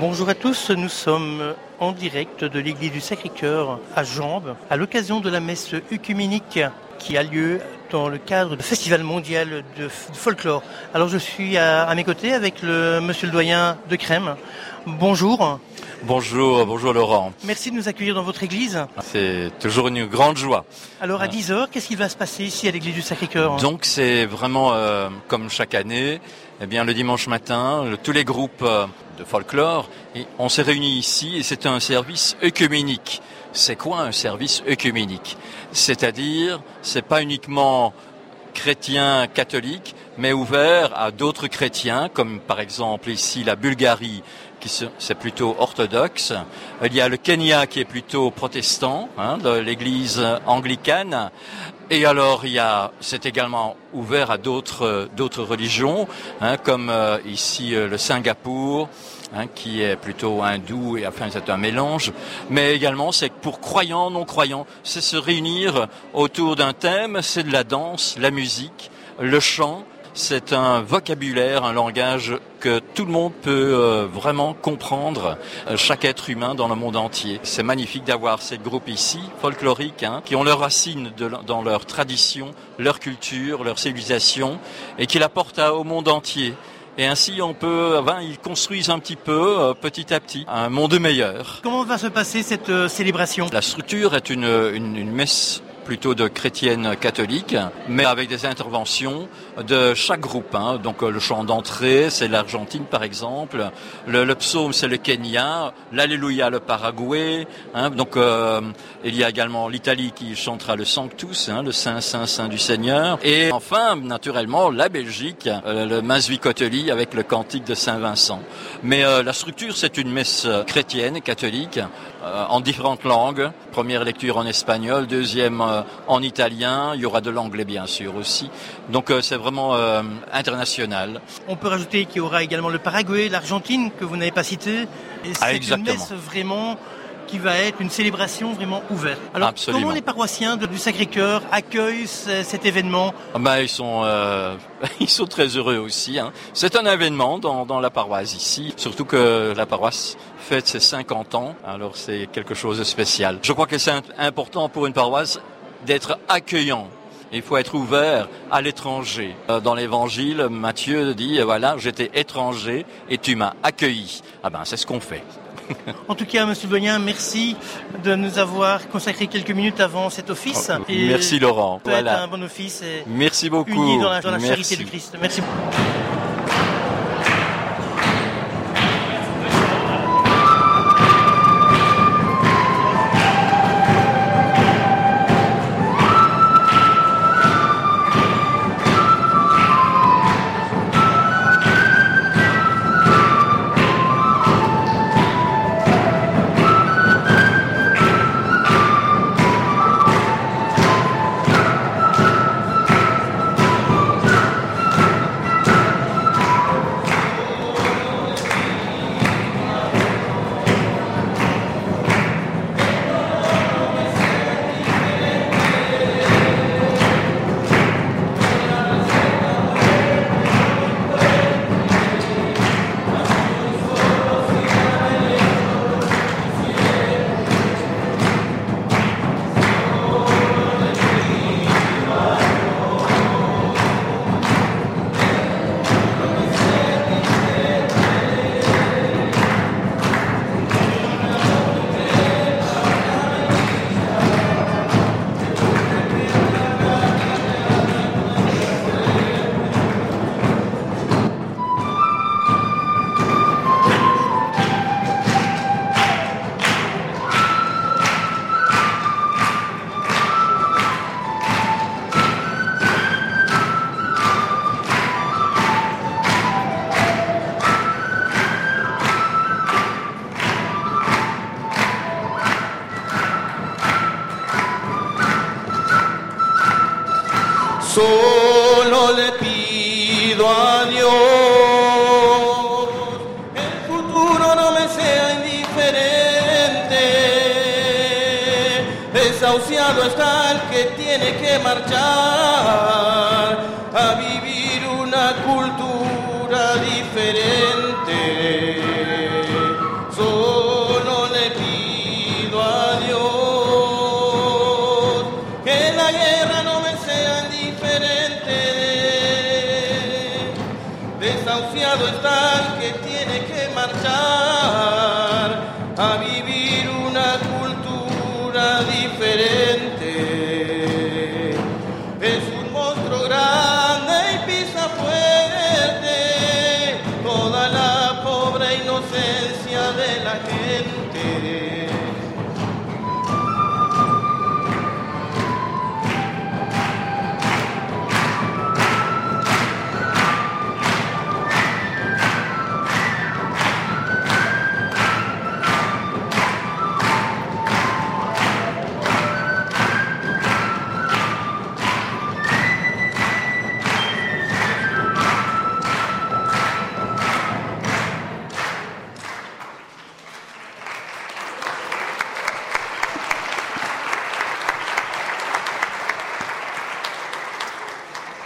Bonjour à tous, nous sommes en direct de l'église du Sacré-Cœur à Jambes à l'occasion de la messe œcuménique qui a lieu dans le cadre du Festival mondial de folklore. Alors je suis à, mes côtés avec le monsieur le doyen de Crème. Bonjour. Bonjour, bonjour Laurent. Merci de nous accueillir dans votre église. C'est toujours une grande joie. Alors à 10h, qu'est-ce qui va se passer ici à l'église du Sacré-Cœur Donc c'est vraiment euh, comme chaque année, eh bien le dimanche matin, tous les groupes euh, de folklore, on s'est réunis ici et c'est un service œcuménique. C'est quoi un service œcuménique? C'est-à-dire, c'est pas uniquement chrétien catholique, mais ouvert à d'autres chrétiens, comme par exemple ici la Bulgarie, qui c'est plutôt orthodoxe. Il y a le Kenya qui est plutôt protestant, hein, l'Église anglicane. Et alors il y a, c'est également ouvert à d'autres d'autres religions, hein, comme euh, ici euh, le Singapour, hein, qui est plutôt hindou et enfin c'est un mélange. Mais également c'est pour croyants, non croyants, c'est se réunir autour d'un thème, c'est de la danse, la musique, le chant c'est un vocabulaire, un langage que tout le monde peut euh, vraiment comprendre, euh, chaque être humain dans le monde entier. C'est magnifique d'avoir ces groupes ici, folkloriques, hein, qui ont leurs racines dans leur tradition, leur culture, leur civilisation, et qui l'apportent au monde entier. Et ainsi, on peut, enfin, ils construisent un petit peu, euh, petit à petit, un monde meilleur. Comment va se passer cette célébration? La structure est une, une, une messe plutôt de chrétiennes catholiques, mais avec des interventions de chaque groupe. Hein. Donc euh, le chant d'entrée, c'est l'Argentine par exemple, le, le psaume, c'est le Kenya, l'Alléluia, le Paraguay. Hein. Donc euh, il y a également l'Italie qui chantera le Sanctus, hein, le Saint, Saint, Saint du Seigneur. Et enfin, naturellement, la Belgique, euh, le Masvicoteli avec le cantique de Saint Vincent. Mais la structure, c'est une messe chrétienne, catholique, en différentes langues. Première lecture en espagnol, deuxième en italien, il y aura de l'anglais bien sûr aussi. Donc c'est vraiment euh, international. On peut rajouter qu'il y aura également le Paraguay, l'Argentine que vous n'avez pas cité. Et ah, c'est une messe vraiment qui va être une célébration vraiment ouverte. Alors, comment les paroissiens du Sacré-Cœur accueillent cet événement? Ah bah, ils, sont, euh, ils sont très heureux aussi. Hein. C'est un événement dans, dans, la paroisse ici, surtout que la paroisse fête ses 50 ans, alors c'est quelque chose de spécial. Je crois que c'est important pour une paroisse d'être accueillant il faut être ouvert à l'étranger. Euh, dans l'évangile, Matthieu dit, voilà, j'étais étranger et tu m'as accueilli. Ah ben, c'est ce qu'on fait. En tout cas, Monsieur Bognin, merci de nous avoir consacré quelques minutes avant cet office. Oh, merci Laurent. Voilà. un bon office. Et merci beaucoup. Uni dans la, dans la charité du Christ. Merci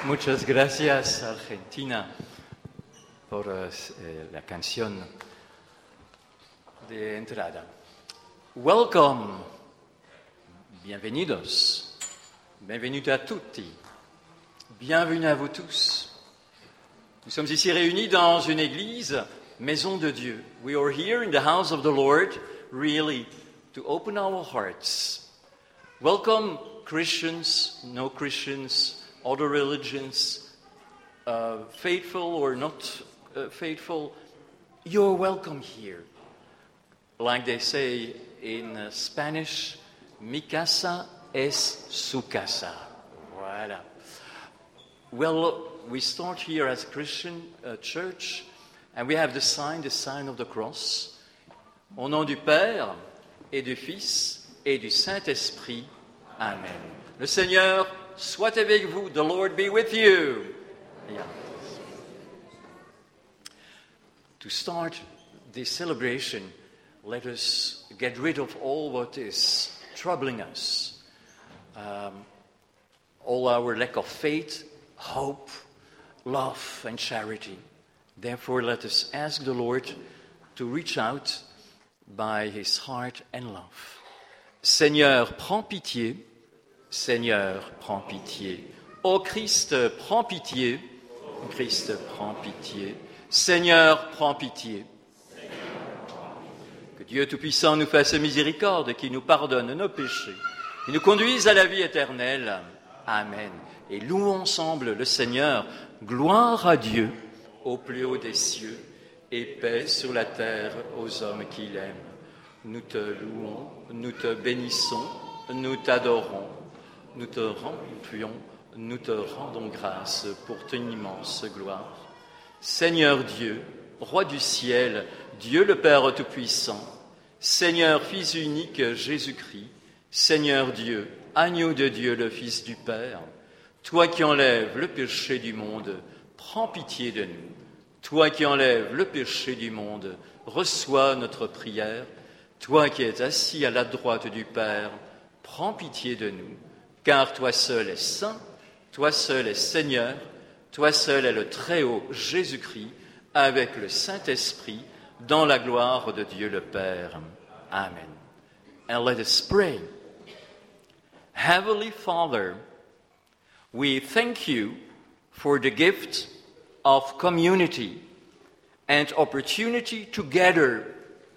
Muchas gracias Argentina por eh, la canción de entrada. Welcome, bienvenidos, bienvenue à tutti, bienvenue à vous tous. Nous sommes ici réunis dans une église, maison de Dieu. We are here in the house of the Lord, really, to open our hearts. Welcome, Christians, no Christians, other religions, uh, faithful or not uh, faithful, you're welcome here. Like they say in uh, Spanish, mi casa es su casa. Voilà. Well, we start here as a Christian uh, church, and we have the sign, the sign of the cross. Au nom du Père et du Fils et du Saint-Esprit. Amen. Le Seigneur soit avec vous. The Lord be with you. Yeah. To start this celebration, let us get rid of all what is troubling us, um, all our lack of faith, hope, love, and charity. Therefore, let us ask the Lord to reach out by his heart and love. Seigneur, prends pitié. Seigneur, prends pitié. Ô Christ, prends pitié. Christ, prends pitié. Seigneur, prends pitié. Que Dieu Tout-Puissant nous fasse miséricorde, qui nous pardonne nos péchés, qui nous conduise à la vie éternelle. Amen. Et louons ensemble le Seigneur. Gloire à Dieu au plus haut des cieux et paix sur la terre aux hommes qui l'aiment. Nous te louons, nous te bénissons, nous t'adorons. Nous te rendons, grâce pour ton immense gloire. Seigneur Dieu, Roi du ciel, Dieu le Père Tout-Puissant, Seigneur Fils unique Jésus-Christ, Seigneur Dieu, Agneau de Dieu, le Fils du Père, toi qui enlèves le péché du monde, prends pitié de nous. Toi qui enlèves le péché du monde, reçois notre prière. Toi qui es assis à la droite du Père, prends pitié de nous car toi seul es saint, toi seul es Seigneur, toi seul est le Très-Haut Jésus-Christ, avec le Saint-Esprit, dans la gloire de Dieu le Père. Amen. And let us pray. Heavenly Father, we thank you for the gift of community and opportunity to gather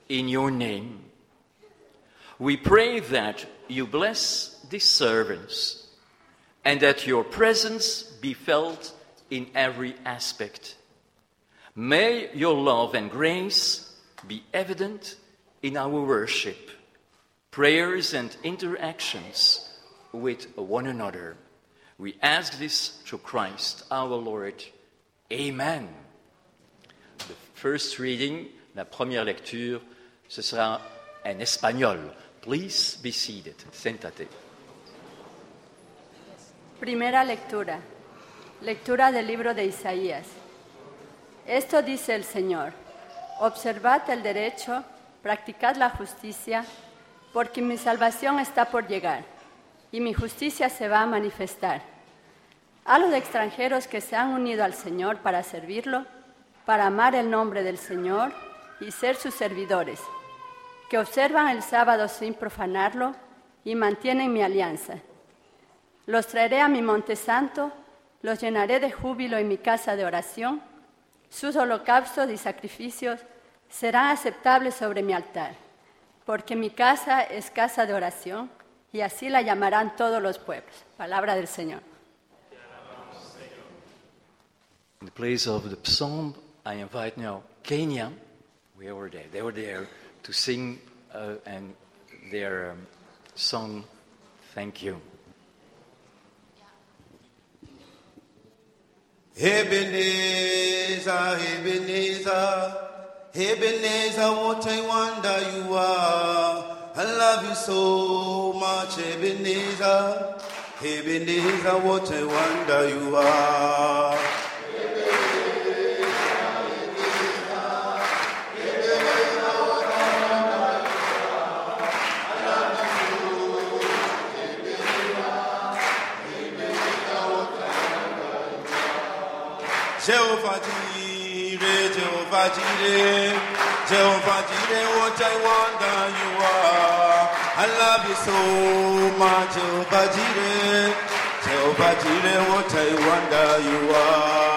in your name. We pray that you bless these servants and that your presence be felt in every aspect. May your love and grace be evident in our worship, prayers, and interactions with one another. We ask this through Christ our Lord. Amen. The first reading, la première lecture, ce sera en espagnol. Please be seated. Sentate. Primera lectura. Lectura del libro de Isaías. Esto dice el Señor. Observad el derecho, practicad la justicia, porque mi salvación está por llegar y mi justicia se va a manifestar. A los extranjeros que se han unido al Señor para servirlo, para amar el nombre del Señor y ser sus servidores, que observan el sábado sin profanarlo y mantienen mi alianza. Los traeré a mi monte santo, los llenaré de júbilo en mi casa de oración, Sus holocaustos y sacrificios serán aceptables sobre mi altar, porque mi casa es casa de oración y así la llamarán todos los pueblos. Palabra del Señor. In the place of the psalm, I invite now Kenya. Where were they? They were there to sing uh, and their um, song, Thank You. Ebenezer, Ebenezer, Ebenezer, what a wonder you are. I love you so much, Ebenezer. Ebenezer, what a wonder you are. Jehovah Jireh, Jehovah Jireh, what a wonder you are. I love you so much, Jehovah Jireh, Jehovah Jireh, what a wonder you are.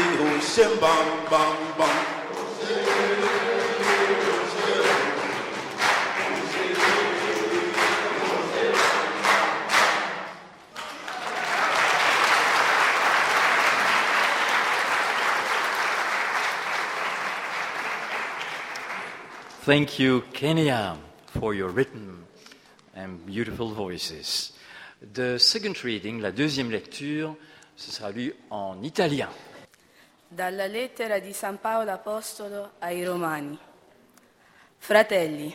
Bam bam bam. Thank you, Kenya, for your written and beautiful voices. The second reading, la deuxième lecture, ce sera lu en italien. Dalla lettera di San Paolo Apostolo ai Romani. Fratelli,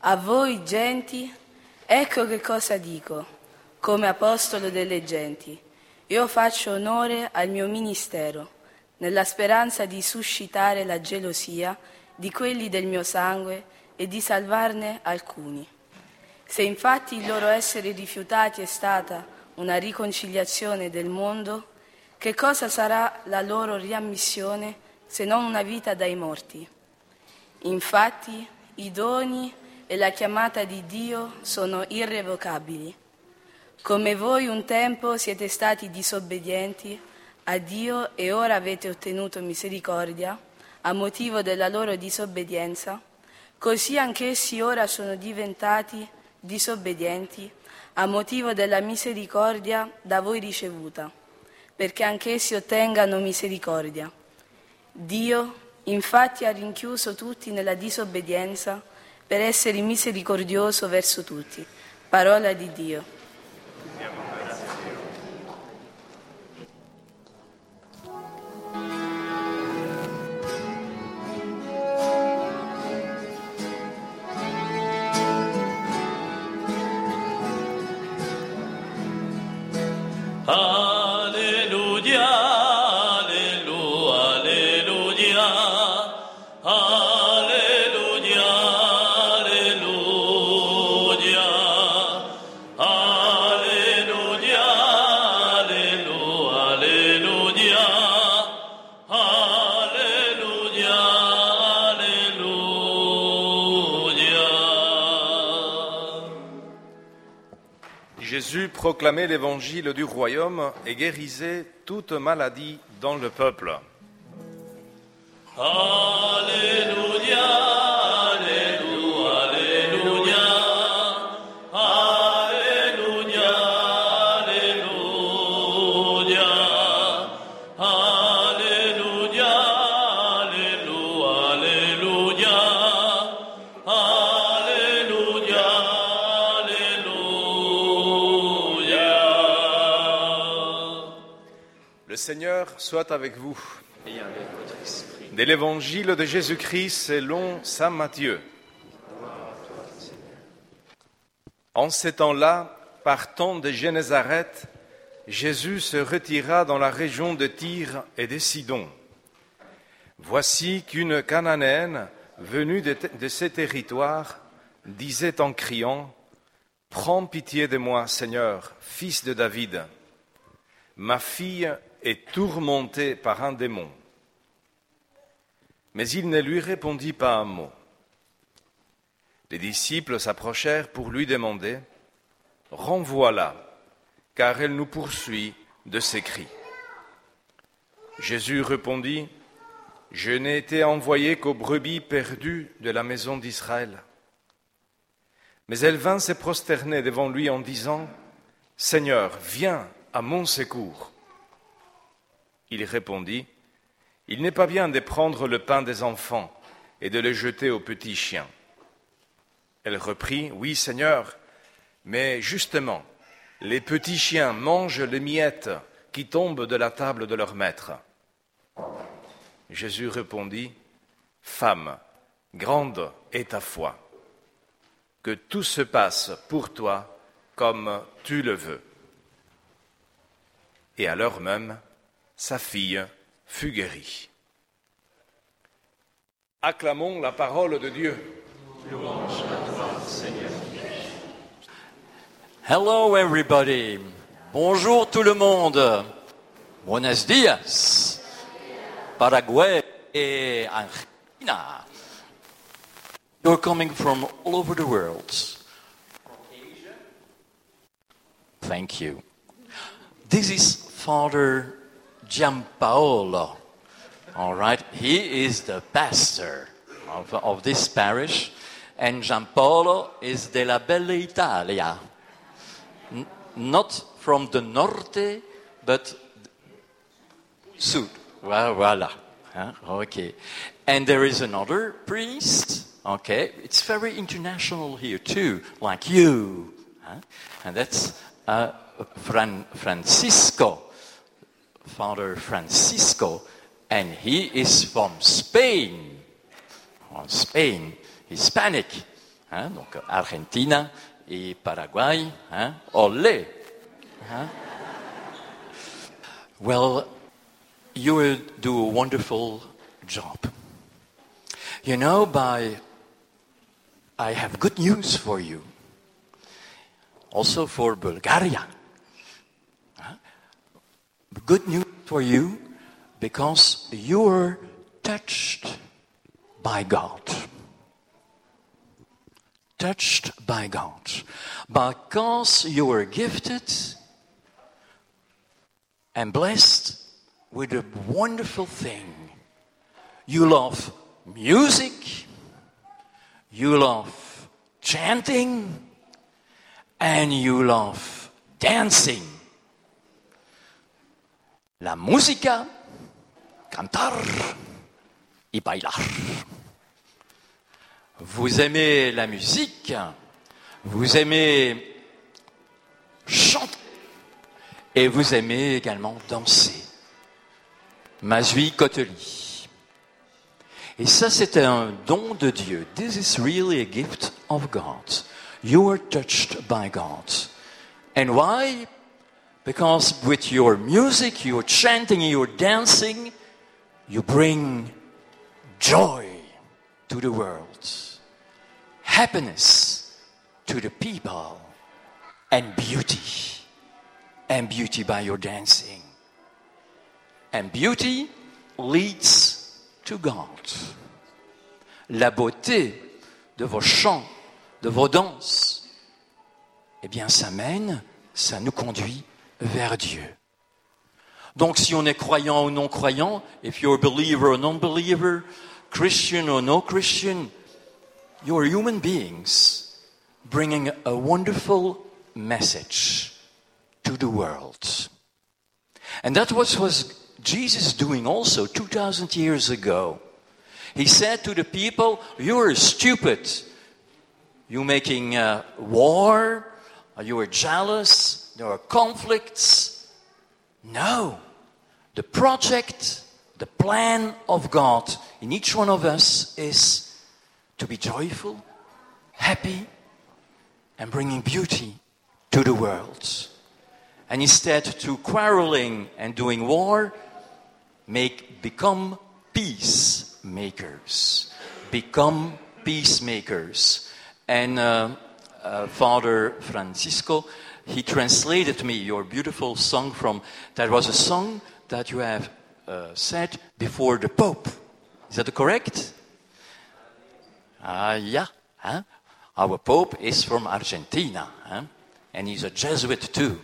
a voi genti, ecco che cosa dico. Come apostolo delle genti, io faccio onore al mio ministero, nella speranza di suscitare la gelosia di quelli del mio sangue e di salvarne alcuni. Se infatti il loro essere rifiutati è stata una riconciliazione del mondo, che cosa sarà la loro riammissione se non una vita dai morti? Infatti i doni e la chiamata di Dio sono irrevocabili. Come voi un tempo siete stati disobbedienti a Dio e ora avete ottenuto misericordia a motivo della loro disobbedienza, così anch'essi ora sono diventati disobbedienti a motivo della misericordia da voi ricevuta, perché anch'essi ottengano misericordia. Dio infatti ha rinchiuso tutti nella disobbedienza per essere misericordioso verso tutti. Parola di Dio. Proclamait l'évangile du royaume et guérissait toute maladie dans le peuple. Soit avec vous. De l'évangile de Jésus-Christ selon Saint Matthieu. En ces temps-là, partant de Génézareth, Jésus se retira dans la région de Tyr et de Sidon. Voici qu'une Cananéenne venue de, de ces territoires disait en criant Prends pitié de moi, Seigneur, fils de David. Ma fille est tourmentée par un démon. Mais il ne lui répondit pas un mot. Les disciples s'approchèrent pour lui demander Renvoie-la, car elle nous poursuit de ses cris. Jésus répondit Je n'ai été envoyé qu'aux brebis perdues de la maison d'Israël. Mais elle vint se prosterner devant lui en disant Seigneur, viens à mon secours. Il répondit Il n'est pas bien de prendre le pain des enfants et de le jeter aux petits chiens. Elle reprit Oui, Seigneur, mais justement, les petits chiens mangent les miettes qui tombent de la table de leur maître. Jésus répondit Femme, grande est ta foi que tout se passe pour toi comme tu le veux. Et à l'heure même, sa fille fut guérie. Acclamons la parole de Dieu. Hello everybody. Bonjour tout le monde. Buenos días. Paraguay et Argentina. You're coming from all over the world. Thank you. This is Father Giampaolo. All right, he is the pastor of, of this parish, and Giampaolo is de la Bella Italia. N- not from the norte, but sud. Well, voila. Huh? Okay. And there is another priest. Okay. It's very international here too, like you. Huh? And that's uh, Fran- Francisco, Father Francisco. And he is from Spain. From Spain. Hispanic. Hein? Donc Argentina et Paraguay. Hein? Olé. Hein? Well, you will do a wonderful job. You know, by I have good news for you. Also for Bulgaria. Good news for you because you are touched by God. Touched by God. Because you were gifted and blessed with a wonderful thing. You love music, you love chanting, and you love dancing. La música, cantar y bailar. Vous aimez la musique, vous aimez chanter et vous aimez également danser. Mazui Koteli. Et ça, c'est un don de Dieu. This is really a gift of God. You are touched by God. And why? Because with your music, your chanting, your dancing, you bring joy to the world, happiness to the people, and beauty. And beauty by your dancing. And beauty leads to God. La beauté de vos chants, de vos danses, eh bien, ça mène, ça nous conduit vers Dieu. Donc, si on est croyant ou non croyant, if you're a believer or non-believer, Christian or no Christian, you are human beings bringing a wonderful message to the world. And that was, what Jesus doing also 2,000 years ago. He said to the people, You're stupid. You're making uh, war. You are jealous. There are conflicts. No. the project, the plan of God in each one of us is to be joyful, happy, and bringing beauty to the world. And instead to quarreling and doing war, make become peacemakers. Become peacemakers. And uh, uh, Father Francisco, he translated me your beautiful song from that was a song that you have uh, said before the Pope. Is that correct? Ah, yeah. Huh? Our Pope is from Argentina, huh? and he's a Jesuit too.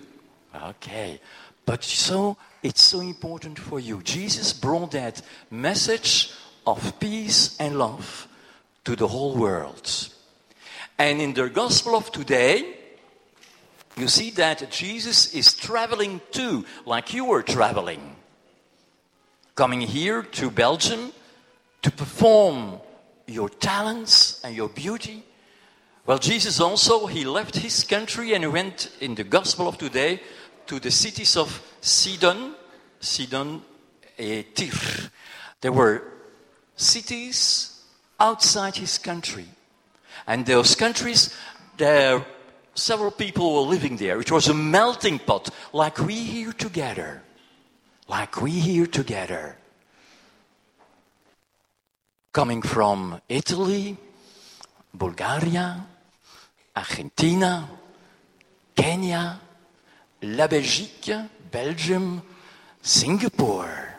Okay. But so it's so important for you. Jesus brought that message of peace and love to the whole world. And in the gospel of today, you see that Jesus is traveling too, like you were traveling. Coming here to Belgium to perform your talents and your beauty. Well, Jesus also, he left his country and went in the gospel of today to the cities of Sidon, Sidon and Tyre. There were cities outside his country. And those countries, there several people were living there. It was a melting pot, like we here together. Like we here together. Coming from Italy, Bulgaria, Argentina, Kenya, la Belgique, Belgium, Singapore,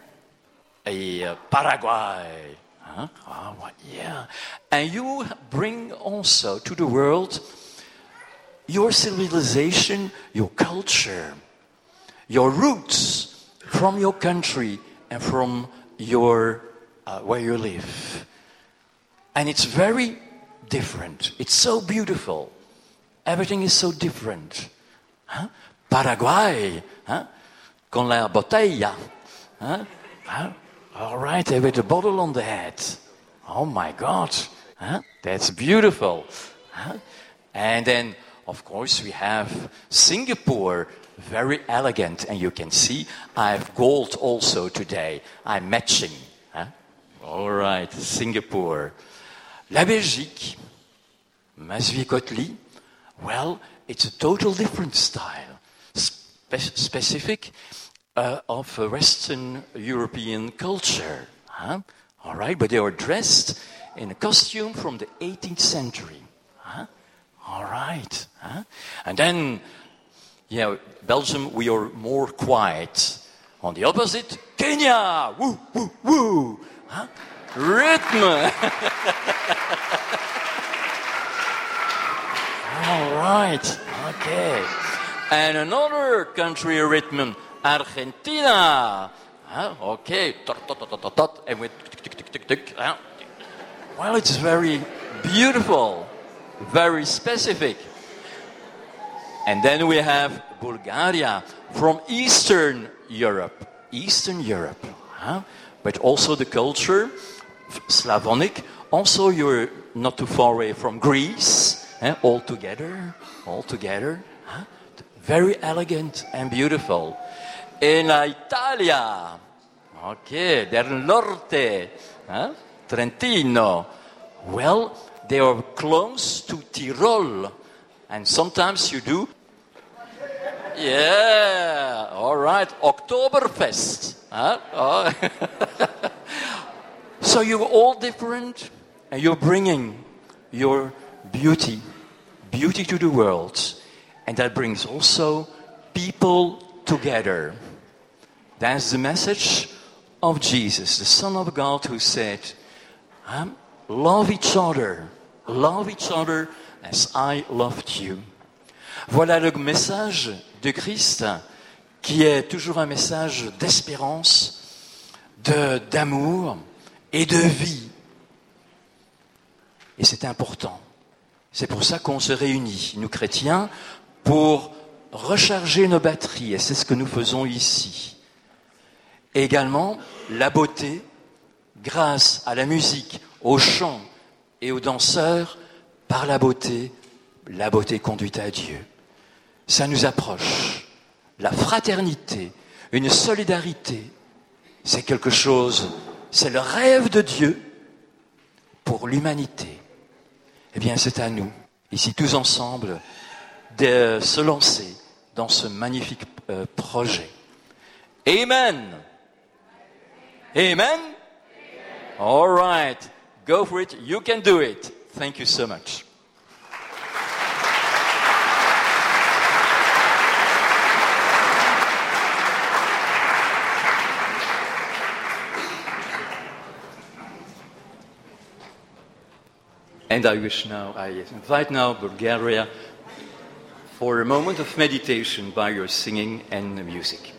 et uh, Paraguay. Huh? Oh, yeah. And you bring also to the world your civilization, your culture, your roots from your country and from your uh, where you live. And it's very different. It's so beautiful. Everything is so different. Huh? Paraguay, huh? con la botella. Huh? Huh? All right, eh, with a bottle on the head. Oh my God, huh? that's beautiful. Huh? And then, of course, we have Singapore, very elegant, and you can see I have gold also today. I'm matching. Huh? All right, Singapore. La Belgique, Masvier-Kotli, well, it's a total different style, spe- specific uh, of Western European culture. Huh? All right, but they were dressed in a costume from the 18th century. All right. Huh? And then, yeah, Belgium, we are more quiet. On the opposite, Kenya, woo, woo, woo. Huh? Rhythm. All right. Okay. And another country rhythm, Argentina. Huh? Okay. Tot. And with. Well, it's very beautiful, very specific. And then we have Bulgaria from Eastern Europe. Eastern Europe. Huh? But also the culture, Slavonic. Also, you're not too far away from Greece. eh, All together. All together. Huh? Very elegant and beautiful. In Italia. Okay, del norte. Huh? Trentino. Well, they are close to Tirol. And sometimes you do yeah, all right. Oktoberfest. Huh? Oh. so you're all different and you're bringing your beauty, beauty to the world. And that brings also people together. That's the message of Jesus, the Son of God, who said, huh? Love each other, love each other as I loved you. Voilà le message de Christ qui est toujours un message d'espérance, de- d'amour et de vie. Et c'est important. C'est pour ça qu'on se réunit, nous chrétiens, pour recharger nos batteries. Et c'est ce que nous faisons ici. Et également, la beauté, grâce à la musique, au chant et aux danseurs, par la beauté, la beauté conduite à Dieu. Ça nous approche. La fraternité, une solidarité c'est quelque chose, c'est le rêve de Dieu pour l'humanité. Eh bien, c'est à nous, ici tous ensemble, de se lancer dans ce magnifique euh, projet. Amen. Amen. All right. Go for it. You can do it. Thank you so much. And I wish now, I invite now Bulgaria for a moment of meditation by your singing and the music.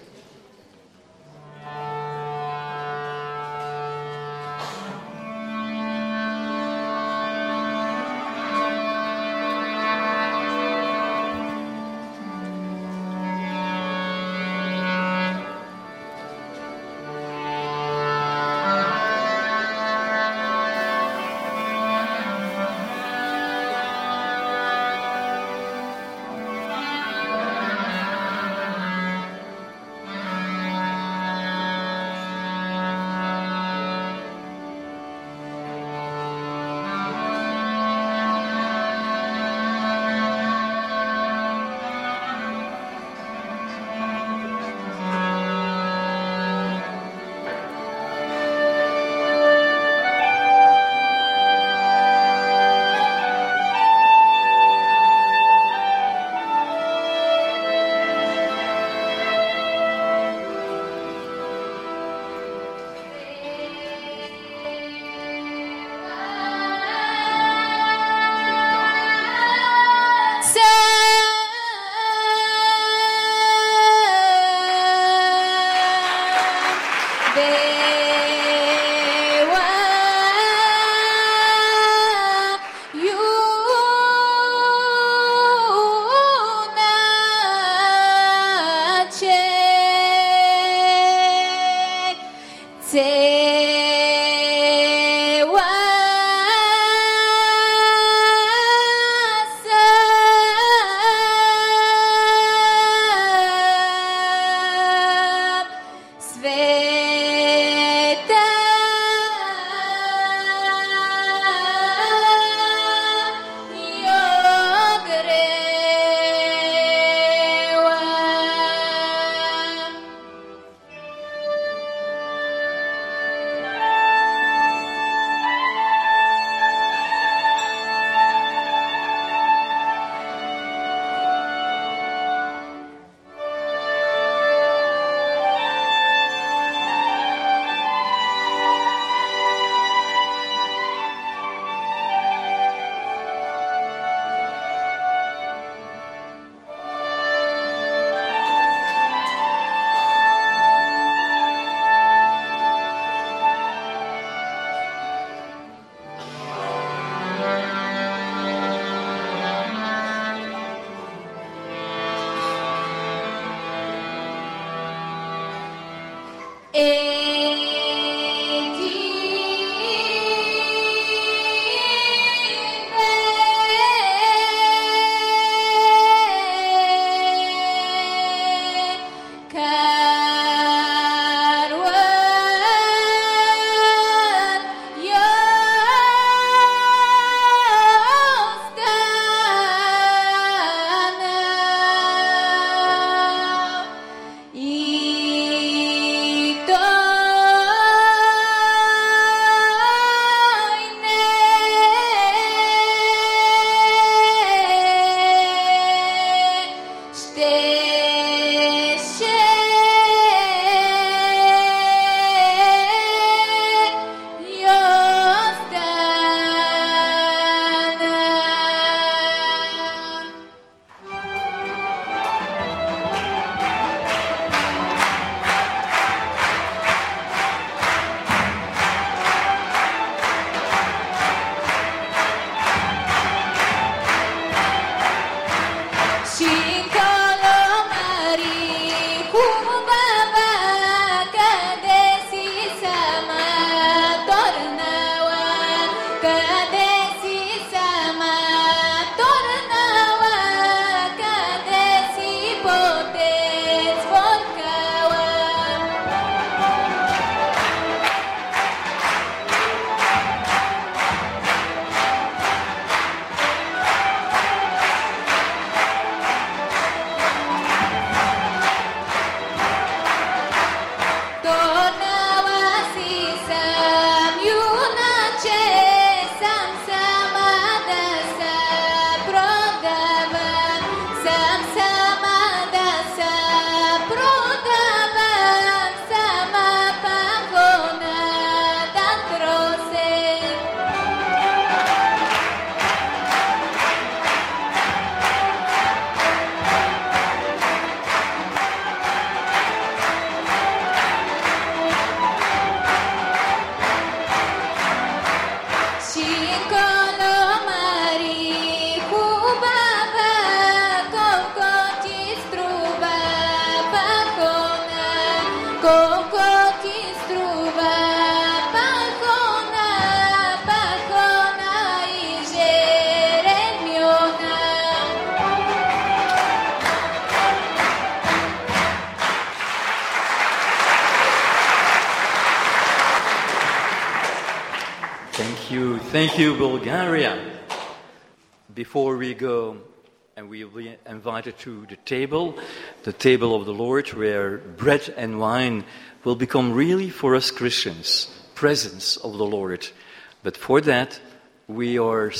Thank you, Bulgaria. Before we go, and we will be invited to the table, the table of the Lord, where bread and wine will become really for us Christians, presence of the Lord. But for that, we are,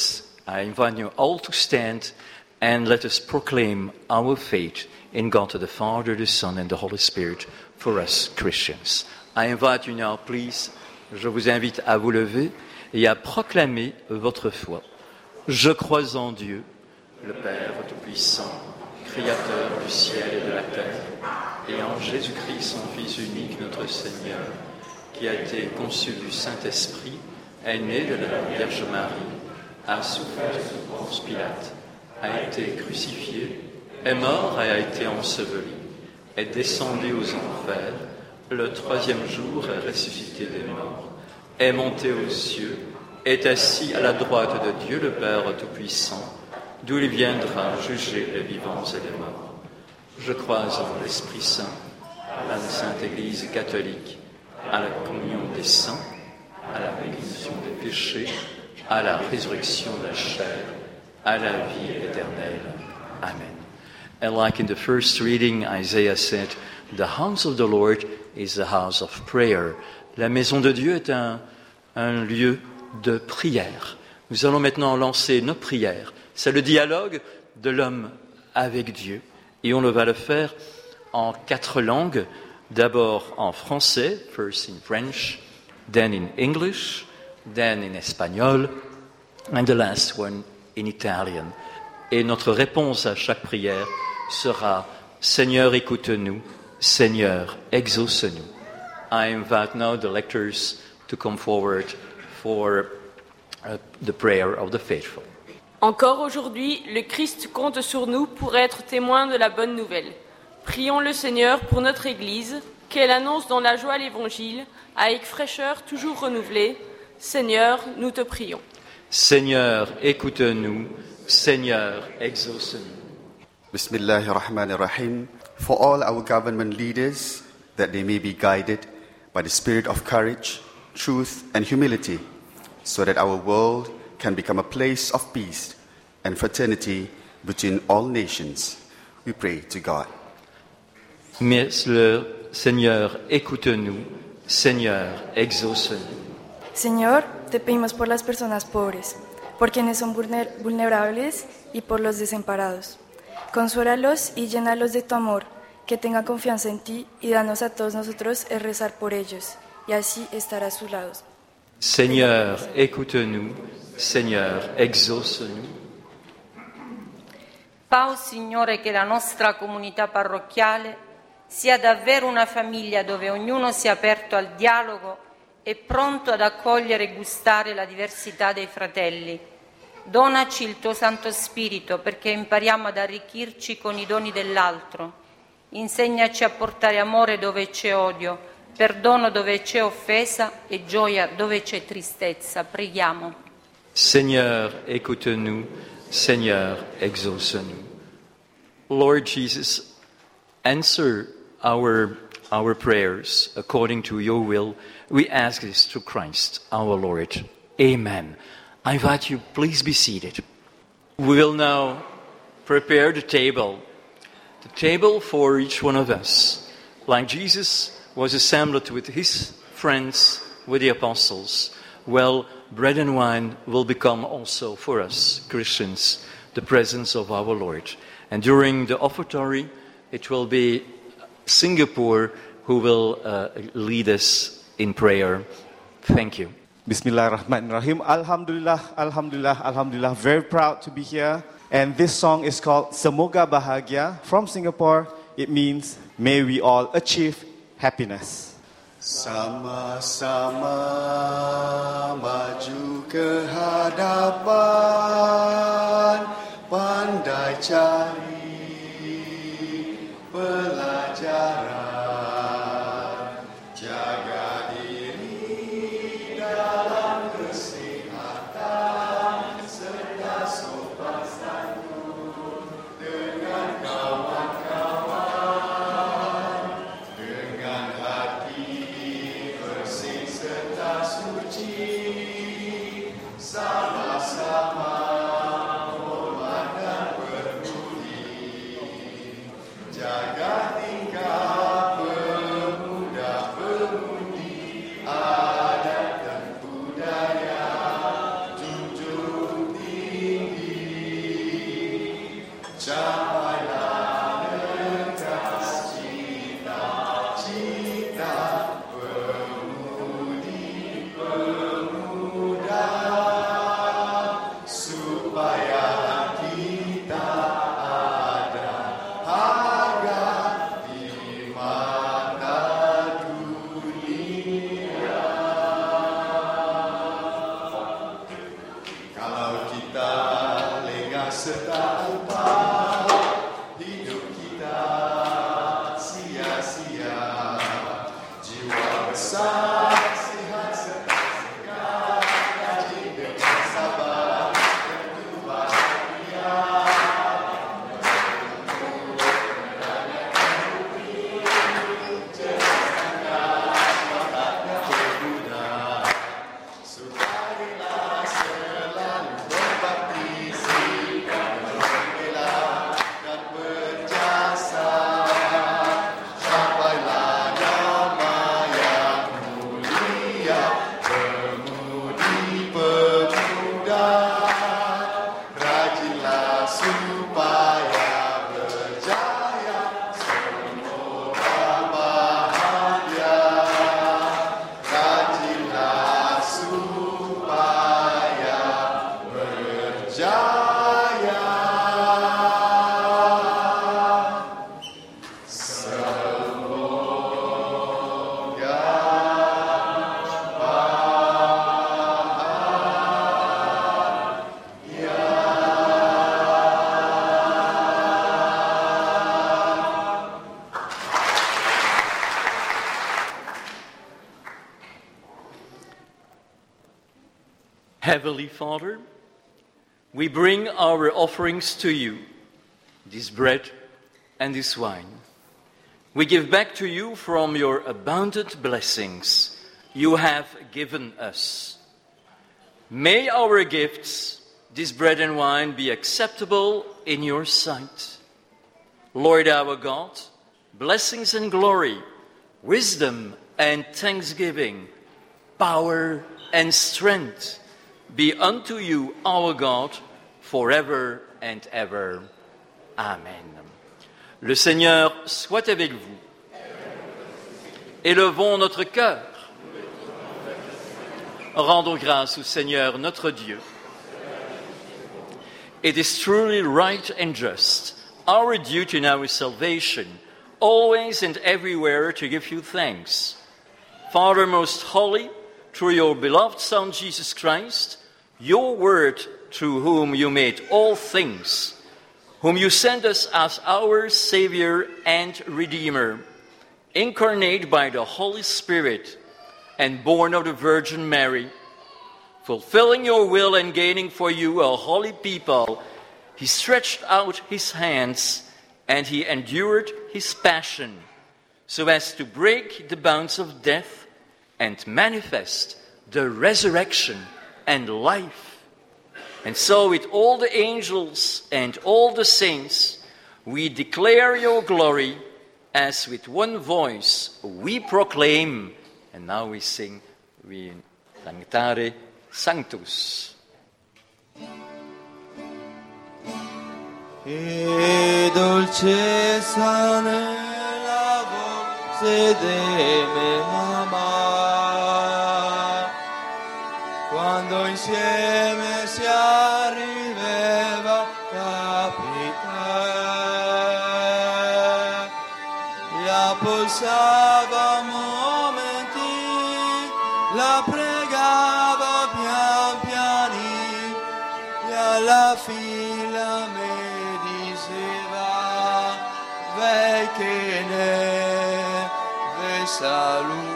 I invite you all to stand and let us proclaim our faith in God the Father, the Son, and the Holy Spirit for us Christians. I invite you now, please, je vous invite à vous lever et à proclamer votre foi. Je crois en Dieu, le Père Tout-Puissant, Créateur du ciel et de la terre, et en Jésus-Christ, son Fils unique, notre Seigneur, qui a été conçu du Saint-Esprit, est né de la Vierge Marie, a souffert sous Pilate, a été crucifié, est mort et a été enseveli, est descendu aux enfers, le troisième jour est ressuscité des morts, est monté aux cieux, est assis à la droite de Dieu le Père Tout-Puissant, d'où il viendra juger les vivants et les morts. Je crois en l'Esprit Saint, à la Sainte Église catholique, à la communion des saints, à la rémission des péchés, à la résurrection de la chair, à la vie éternelle. Amen. And like in the first reading, Isaiah said, The house of the Lord is the house of prayer. La maison de Dieu est un, lieu de prière. Nous allons maintenant lancer nos prières. C'est le dialogue de l'homme avec Dieu. Et on va le faire en quatre langues. D'abord en français, first in French, then in English, then in Espagnol, and the last one in Italian. Et notre réponse à chaque prière sera Seigneur, écoute-nous, Seigneur, exauce-nous. I invite now the lectors to come forward for uh, the prayer of the faithful. Encore aujourd'hui, le Christ compte sur nous pour être témoin de la bonne nouvelle. Prions le Seigneur pour notre Église, qu'elle annonce dans la joie l'Évangile, avec fraîcheur toujours renouvelée. Seigneur, nous te prions. Seigneur, écoute-nous, Seigneur, exauce-nous. Bismillahir Rahmanir Rahim. For all our government leaders, that they may be guided by the spirit of courage, truth, and humility, so that our world can become a place of peace and fraternity between all nations. We pray to God. Mais le Seigneur, écoute-nous, Seigneur, exauce-nous. Señor, te pedimos por las personas pobres, por quienes son vulner- vulnerables y por los desamparados. Consuélalos y llénalos de tu amor, que tengan confianza en ti y danos a todos nosotros el rezar por ellos, y así estar a sus lados. Seigneur, écoute-nous, Seigneur, exauce-nous. Fa, o Signore, che la nostra comunità parrocchiale sia davvero una famiglia dove ognuno sia aperto al dialogo e pronto ad accogliere e gustare la diversità dei fratelli. Donaci il tuo Santo Spirito perché impariamo ad arricchirci con i doni dell'altro. Insegnaci a portare amore dove c'è odio, perdono dove c'è offesa e gioia dove c'è tristezza. Preghiamo. Seigneur, écoute-nous, Seigneur, exauce-nous. Lord Jesus, answer our, our prayers according to your will. We ask this through Christ our Lord. Amen. I invite you, please be seated. We will now prepare the table, table for each one of us. Like Jesus was assembled with his friends, with the apostles, well, bread and wine will become also for us, Christians, the presence of our Lord. And during the offertory, it will be Singapore who will uh, lead us in prayer. Thank you. Bismillahirrahmanirrahim. Alhamdulillah, Alhamdulillah, Alhamdulillah. Very proud to be here. And this song is called Semoga Bahagia from Singapore. It means, may we all achieve happiness. Sama-sama maju ke hadapan Pandai cari pelajaran Heavenly Father, we bring our offerings to you, this bread and this wine. We give back to you from your abundant blessings you have given us. May our gifts, this bread and wine, be acceptable in your sight. Lord our God, blessings and glory, wisdom and thanksgiving, power and strength be unto you, our God, forever and ever. Amen. Le Seigneur soit avec vous. Élevons notre cœur. Rendons grâce au Seigneur notre Dieu. It is truly right and just, our duty and our salvation, always and everywhere to give you thanks. Father most holy, through your beloved Son Jesus Christ, your word through whom you made all things, whom you sent us as our Savior and Redeemer, incarnate by the Holy Spirit and born of the Virgin Mary, fulfilling your will and gaining for you a holy people, he stretched out his hands and he endured his passion so as to break the bounds of death and manifest the resurrection and life. And so, with all the angels and all the saints, we declare your glory as with one voice we proclaim, and now we sing, we cantare Sanctus. E dolcezza nella voce mia mamma, quando insieme si arrivava capita, la pulsava momenti, la pregava pian piani, e alla fila mi diceva, vei che ne, ve saluto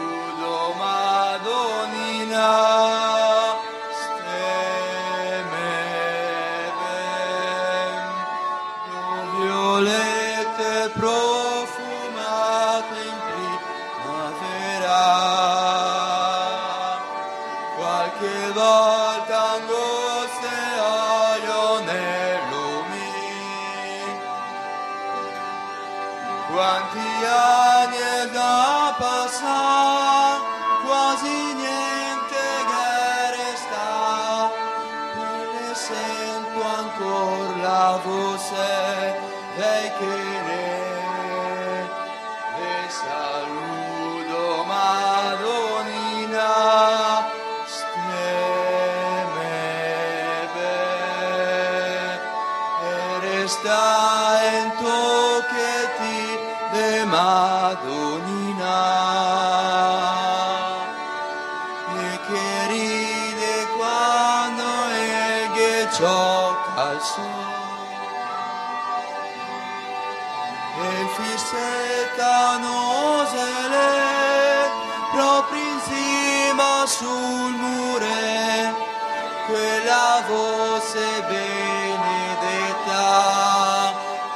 de Madonnina, e che ride quando è che gioca. E fissettano le proprio in sul mure quella voce benedetta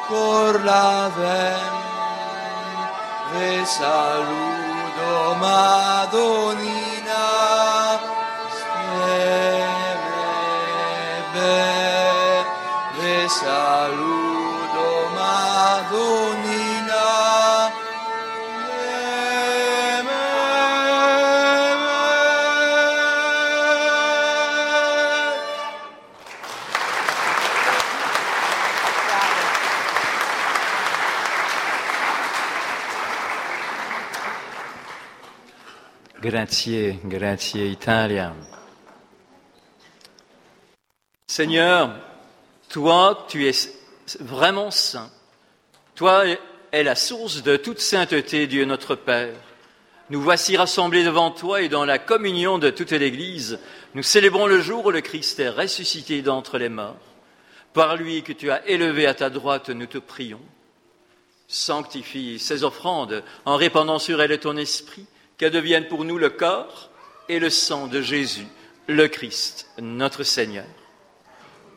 cor la ven ve saludo Madonnina stemme ve saludo Madonnina Italia. Seigneur, toi, tu es vraiment saint. Toi es la source de toute sainteté, Dieu notre Père. Nous voici rassemblés devant toi et dans la communion de toute l'Église, nous célébrons le jour où le Christ est ressuscité d'entre les morts. Par lui que tu as élevé à ta droite, nous te prions. Sanctifie ces offrandes en répandant sur elles ton esprit, qu'elles deviennent pour nous le corps et le sang de Jésus, le Christ, notre Seigneur.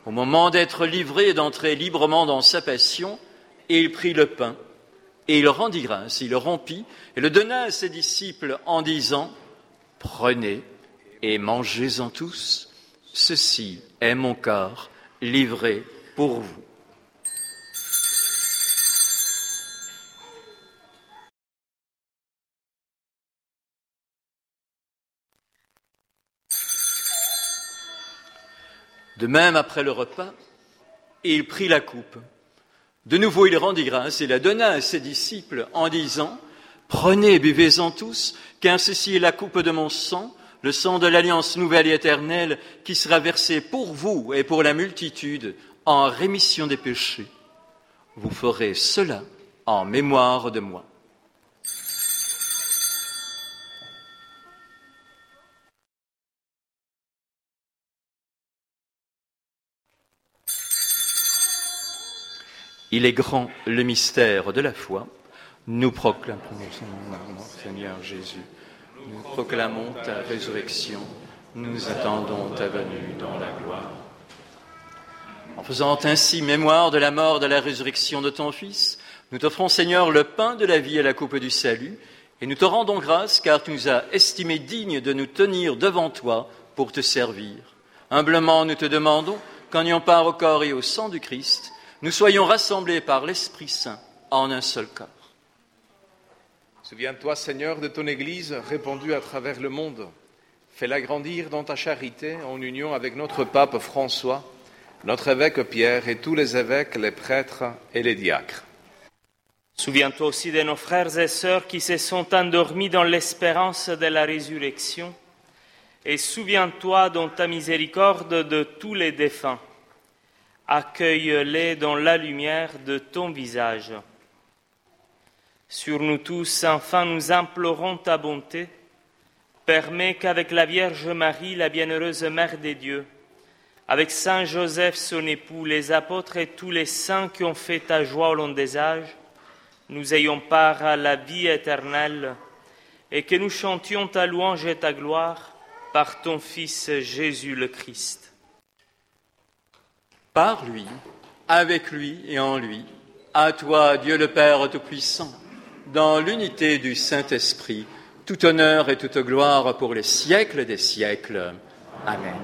Au moment d'être livré et d'entrer librement dans sa passion, il prit le pain et il rendit grâce, il le rompit et le donna à ses disciples en disant, Prenez et mangez-en tous, ceci est mon corps livré pour vous. De même, après le repas, il prit la coupe. De nouveau, il rendit grâce et la donna à ses disciples en disant, Prenez buvez-en tous, car ceci est la coupe de mon sang, le sang de l'alliance nouvelle et éternelle, qui sera versé pour vous et pour la multitude en rémission des péchés. Vous ferez cela en mémoire de moi. Il est grand le mystère de la foi. Nous proclamons, Seigneur Jésus, nous proclamons ta résurrection, nous attendons ta venue dans la gloire. En faisant ainsi mémoire de la mort, et de la résurrection de ton Fils, nous t'offrons, Seigneur, le pain de la vie et la coupe du salut, et nous te rendons grâce car tu nous as estimés dignes de nous tenir devant toi pour te servir. Humblement, nous te demandons qu'en ayant part au corps et au sang du Christ, nous soyons rassemblés par l'Esprit Saint en un seul corps. Souviens-toi, Seigneur, de ton Église répandue à travers le monde. Fais-la grandir dans ta charité en union avec notre pape François, notre évêque Pierre et tous les évêques, les prêtres et les diacres. Souviens-toi aussi de nos frères et sœurs qui se sont endormis dans l'espérance de la résurrection. Et souviens-toi dans ta miséricorde de tous les défunts. Accueille-les dans la lumière de ton visage. Sur nous tous, enfin, nous implorons ta bonté. Permets qu'avec la Vierge Marie, la bienheureuse Mère des dieux, avec Saint Joseph, son époux, les apôtres et tous les saints qui ont fait ta joie au long des âges, nous ayons part à la vie éternelle et que nous chantions ta louange et ta gloire par ton Fils Jésus le Christ. Par lui, avec lui et en lui, à toi, Dieu le Père Tout-Puissant, dans l'unité du Saint-Esprit, tout honneur et toute gloire pour les siècles des siècles. Amen.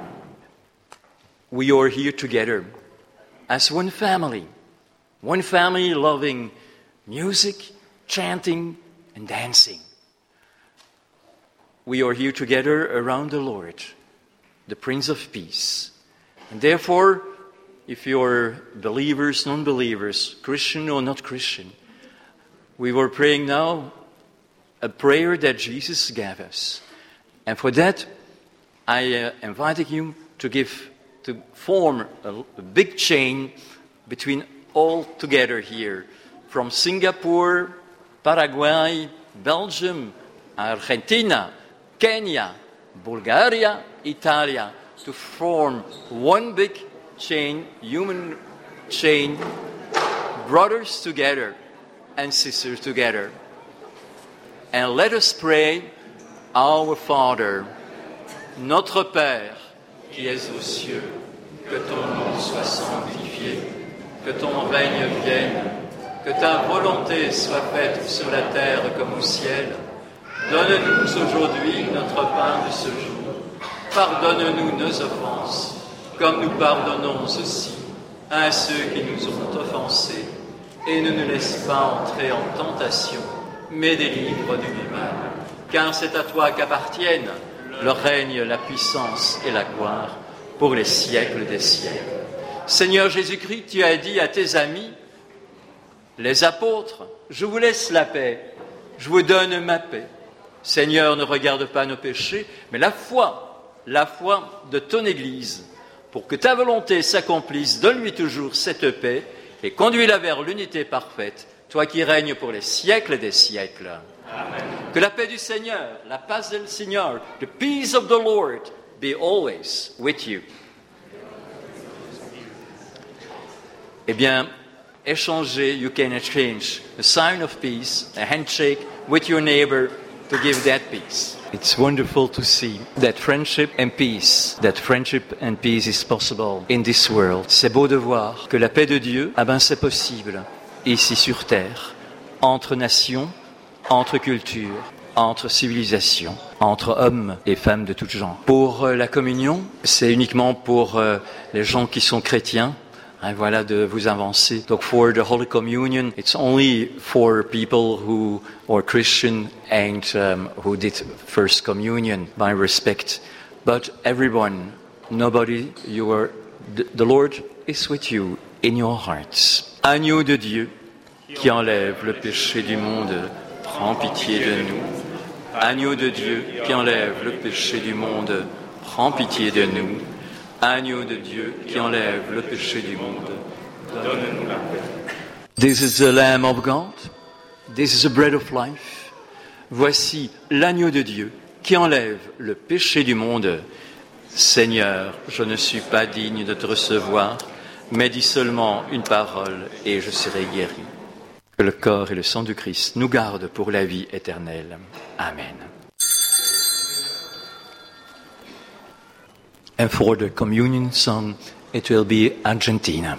We are here together as one family, one family loving music, chanting, and dancing. We are here together around the Lord, the Prince of Peace. And therefore, if you're believers, non believers, Christian or not Christian, we were praying now a prayer that Jesus gave us. And for that, I uh, invited you to give, to form a, a big chain between all together here from Singapore, Paraguay, Belgium, Argentina, Kenya, Bulgaria, Italia, to form one big chain, human chain, brothers together and sisters together. And let us pray, Our Father, notre Père, qui es aux cieux, que ton nom soit sanctifié, que ton règne vienne, que ta volonté soit faite sur la terre comme au ciel. Donne-nous aujourd'hui notre pain de ce jour. Pardonne-nous nos offenses, comme nous pardonnons aussi à ceux qui nous ont offensés. Et ne nous laisse pas entrer en tentation, mais délivre du mal. Car c'est à toi qu'appartiennent le règne, la puissance et la gloire pour les siècles des siècles. Seigneur Jésus-Christ, tu as dit à tes amis, les apôtres, je vous laisse la paix, je vous donne ma paix. Seigneur, ne regarde pas nos péchés, mais la foi, la foi de ton Église, pour que ta volonté s'accomplisse, donne-lui toujours cette paix et conduis-la vers l'unité parfaite, toi qui règnes pour les siècles des siècles. Amen. Que la paix du Seigneur, la paz del Seigneur, the peace of the Lord be always with you. Eh bien, échangez, you can exchange a sign of peace, a handshake with your neighbor to give that peace. It's wonderful to see that friendship and peace, that friendship and peace is possible in this world. C'est beau de voir que la paix de Dieu, ah ben c'est possible ici sur terre, entre nations, entre cultures, entre civilisations, entre hommes et femmes de tout genre. Pour euh, la communion, c'est uniquement pour euh, les gens qui sont chrétiens. Hein, voilà de vous avancer. Donc for the Holy Communion, it's only for people who are Christian and um, who did First Communion by respect. But everyone, nobody, you are, the, Lord is with you in your hearts. Agneau de Dieu qui enlève le péché du monde, prends pitié de nous. Agneau de Dieu qui enlève le péché du monde, prends pitié de nous. Agneau de Dieu qui enlève le péché du monde, donne-nous la paix. This is the Lamb of God. This is the bread of life. Voici l'agneau de Dieu qui enlève le péché du monde. Seigneur, je ne suis pas digne de te recevoir, mais dis seulement une parole et je serai guéri. Que le corps et le sang du Christ nous gardent pour la vie éternelle. Amen. And for the communion song, it will be Argentina.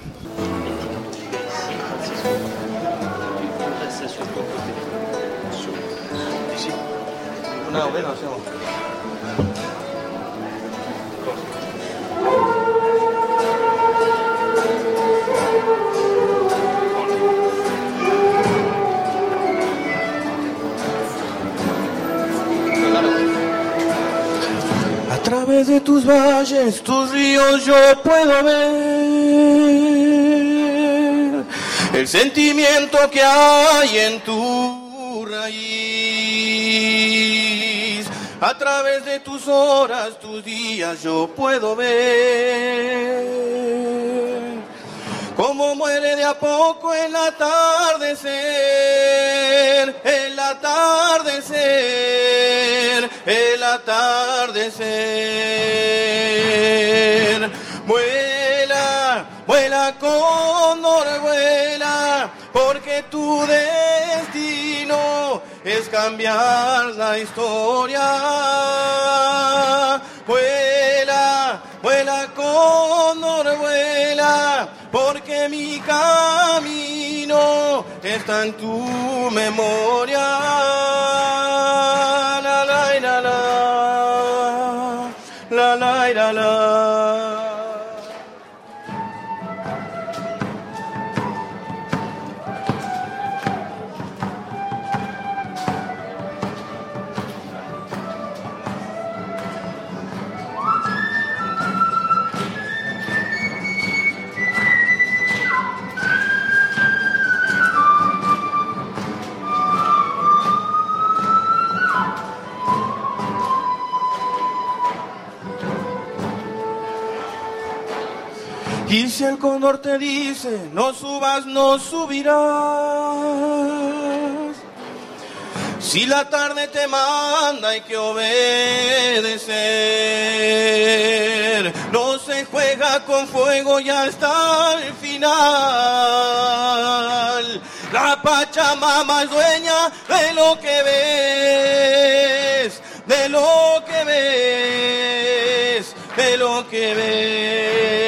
Amen. Través de tus valles, tus ríos yo puedo ver el sentimiento que hay en tu raíz. A través de tus horas, tus días yo puedo ver cómo muere de a poco el atardecer, el atardecer, el atardecer. Vuela, vuela cóndor, vuela, porque tu destino es cambiar la historia. Vuela, vuela cóndor, vuela, porque mi camino está en tu memoria. تعالى Y si el cóndor te dice, no subas, no subirás. Si la tarde te manda hay que obedecer. No se juega con fuego y hasta el final. La Pachamama es dueña de lo que ves, de lo que ves, de lo que ves.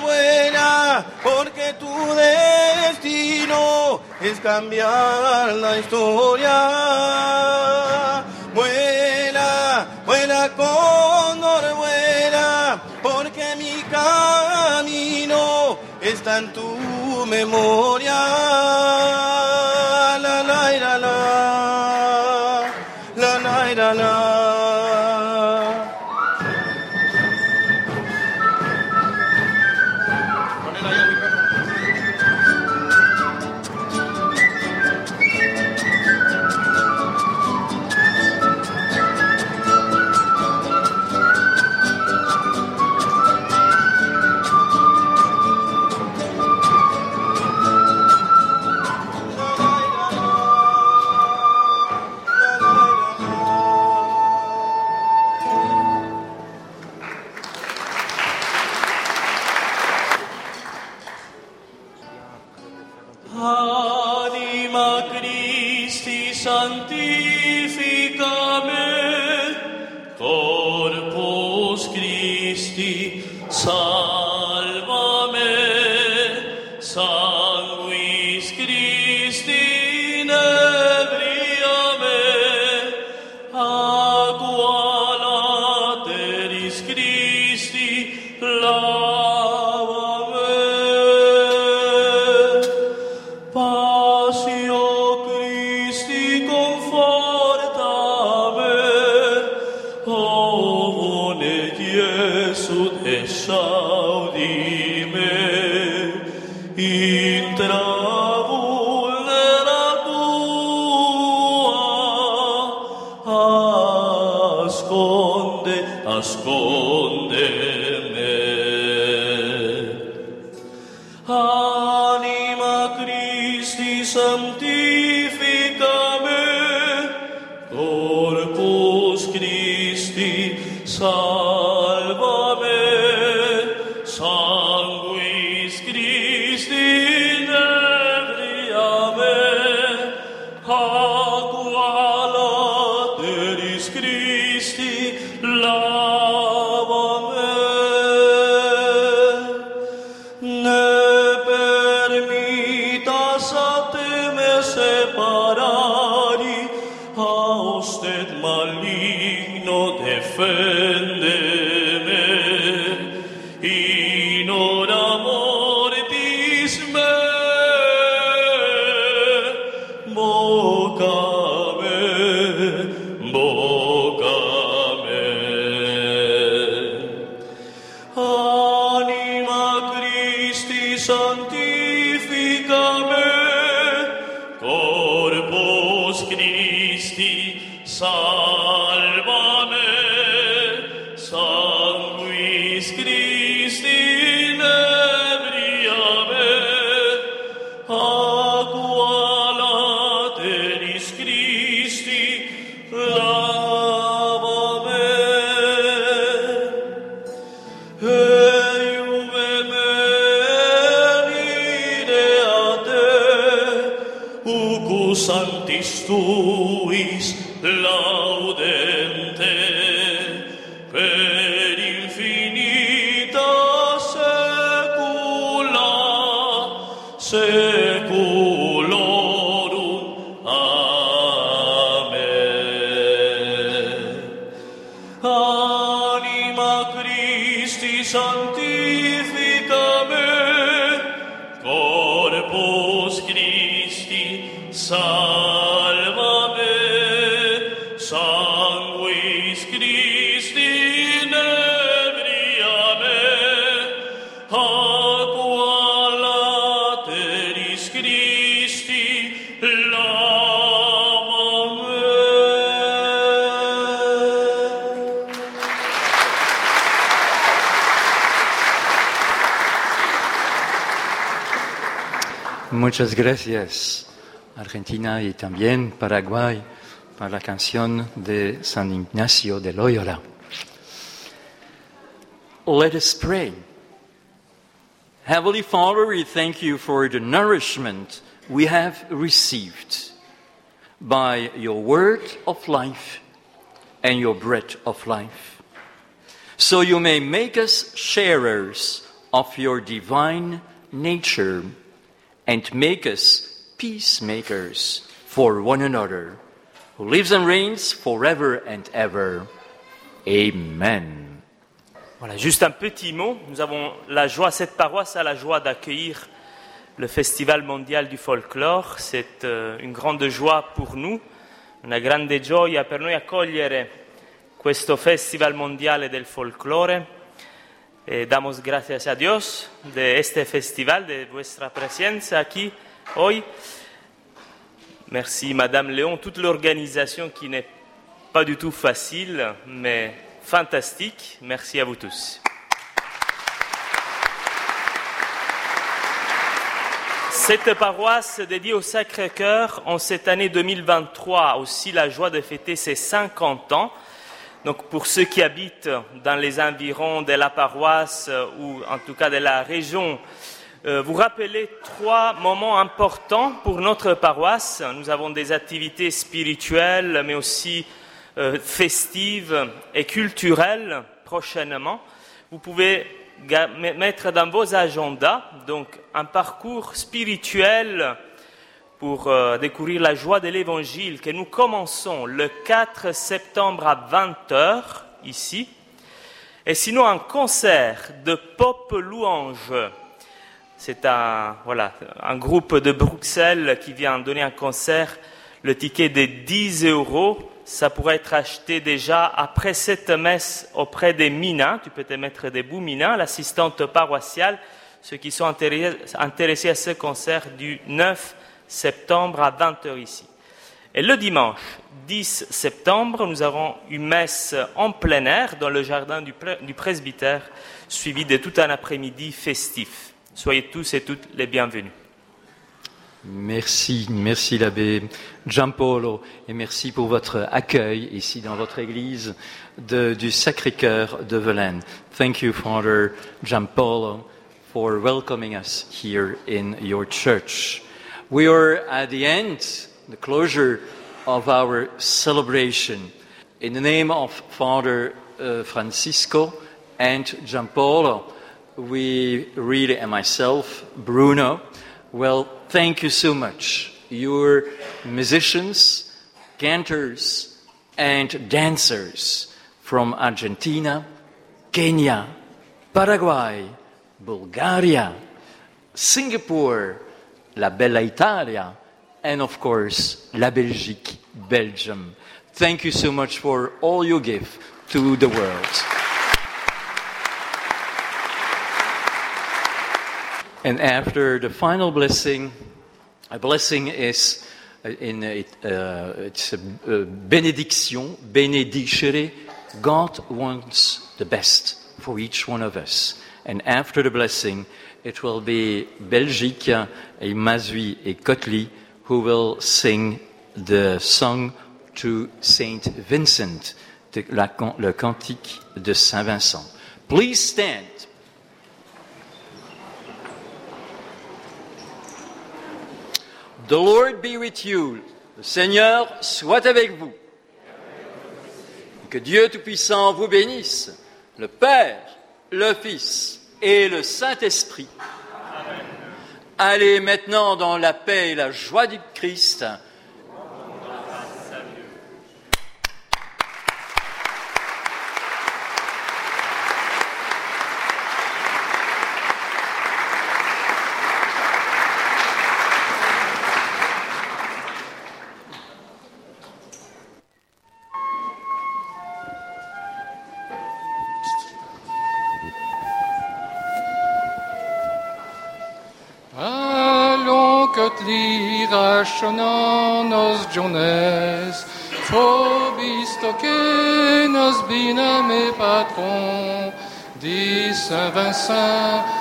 Vuela, porque tu destino es cambiar la historia. Vuela, vuela cóndor, vuela, porque mi camino está en tu memoria. La la la la, la la la la. Muchas gracias, Argentina y también Paraguay, por la canción de San Ignacio de Loyola. Let us pray. Heavenly Father, we thank you for the nourishment we have received by your word of life and your bread of life. So you may make us sharers of your divine nature and make us peacemakers for one another, who lives and reigns forever and ever. Amen. Voilà, juste un petit mot. Nous avons la joie, cette paroisse a la joie d'accueillir le Festival mondial du folklore. C'est euh, une grande joie pour nous, una grande gioia per noi accogliere questo Festival mondiale del folklore. Eh, damos gracias a Dios de este festival, de vuestra presencia aquí hoy. Merci Madame Léon, toute l'organisation qui n'est pas du tout facile, mais fantastique. Merci à vous tous. Cette paroisse dédiée au Sacré-Cœur, en cette année 2023, a aussi la joie de fêter ses 50 ans. Donc pour ceux qui habitent dans les environs de la paroisse euh, ou en tout cas de la région, euh, vous rappelez trois moments importants pour notre paroisse. Nous avons des activités spirituelles, mais aussi euh, festives et culturelles prochainement. Vous pouvez mettre dans vos agendas donc un parcours spirituel pour euh, découvrir la joie de l'Évangile que nous commençons le 4 septembre à 20h ici. Et sinon un concert de pop louange. C'est un, voilà, un groupe de Bruxelles qui vient donner un concert. Le ticket de 10 euros, ça pourrait être acheté déjà après cette messe auprès des Mina. Tu peux te mettre debout, Mina, l'assistante paroissiale. Ceux qui sont intéressés à ce concert du 9 septembre à 20h ici. Et le dimanche 10 septembre, nous avons une messe en plein air dans le jardin du, pre- du presbytère, suivie de tout un après-midi festif. Soyez tous et toutes les bienvenus. Merci, merci l'abbé Giampolo et merci pour votre accueil ici dans votre église du Sacré-Cœur de Velaine. Thank you, Father Giampolo, for welcoming us here in your church. We are at the end, the closure of our celebration. In the name of Father uh, Francisco and Giampolo, we really, and myself, Bruno, well, thank you so much. You're musicians, cantors, and dancers from Argentina, Kenya, Paraguay, Bulgaria, Singapore, la Bella Italia, and of course, la Belgique, Belgium. Thank you so much for all you give to the world. And after the final blessing, a blessing is in it, uh, it's a, a benediction, benedicere. God wants the best for each one of us. And after the blessing, it will be Belgique, et Mazui et Kotli who will sing the song to Saint Vincent, la, le cantique de Saint Vincent. Please stand. The Lord be with you. Le Seigneur soit avec vous. Que Dieu Tout-Puissant vous bénisse, le Père, le Fils et le Saint-Esprit. Allez maintenant dans la paix et la joie du Christ.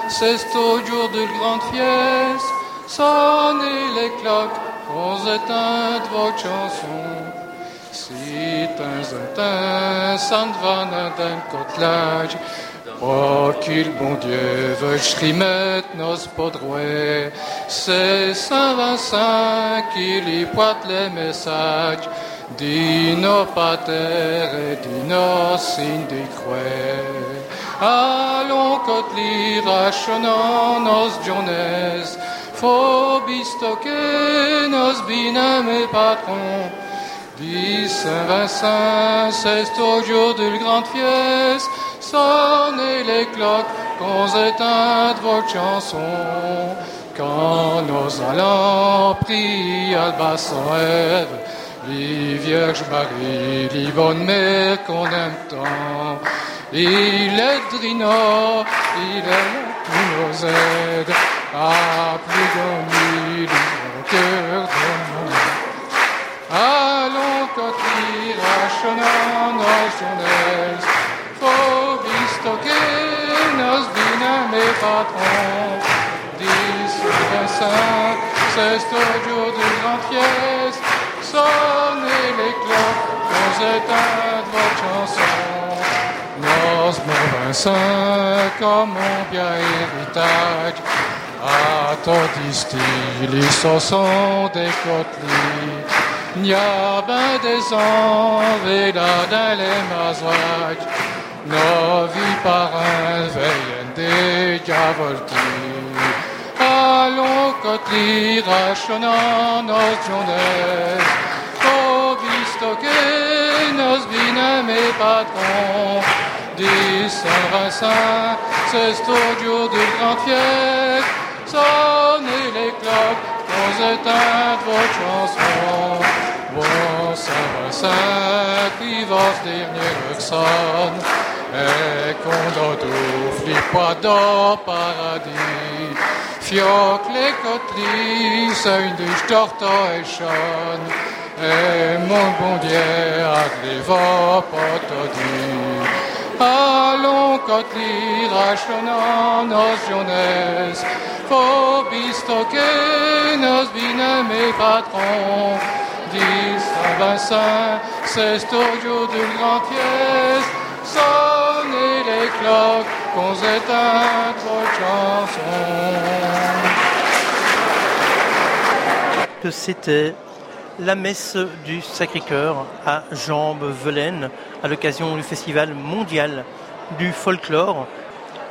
C'est au jour de grande fieste, sonnez les cloques, qu'on éteinte vos chansons. Si un un sandvana d'un côtelage, Oh, qu'il bon Dieu veuille remettre nos podrouets, c'est Saint Vincent qui lui pointe les messages, dit nos pater et des croix. Allons cotli rachonnant nos faut bistoquer nos binames et patrons, dit Saint Vincent, c'est au jour de grande fieste, sonnez les cloques, qu'on éteinte vos chansons. Quand nos allants prient à basson rêve, les Vierges Marie, les bonnes mères qu'on aime tant. Il est Drino, il est qui nous aide à plus gagner le cœur de monde. Allons cotrir à chenin nos journées, que nos dinam et patrons, dis Vincent, c'est au jour de grande fieste, sonnez les cloques, nous éteindre votre chanson. Vincent, comme mon bien héritage, à ton sont décotelés. N'y a ben des envies là dans les mazoacs, nos vies par un veillent des diavoltis. Allons cotli rachonnant nos journées, au visto que nos binem et patrons, dit Saint Vincent, c'est au jour du grand fiête, sonnez les cloques, aux éteintes votre chanson. Bon Saint Vincent, qui vos dernier sonne, et qu'on les poids d'or paradis. Fioc les coteries, c'est une douche torto et mon bon Dieu vos potodis. Allons cotli rachonnant nos journées, faut bistoquer nos binem et patrons, dit Saint Vincent, jour d'une grande pièce, sonnez les cloques, qu'on éteint votre chanson. que c'était la messe du Sacré-Cœur à Jambes-Velaine à l'occasion du Festival mondial du folklore.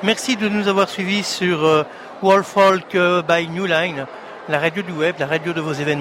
Merci de nous avoir suivis sur euh, World Folk euh, by New Line, la radio du web, la radio de vos événements.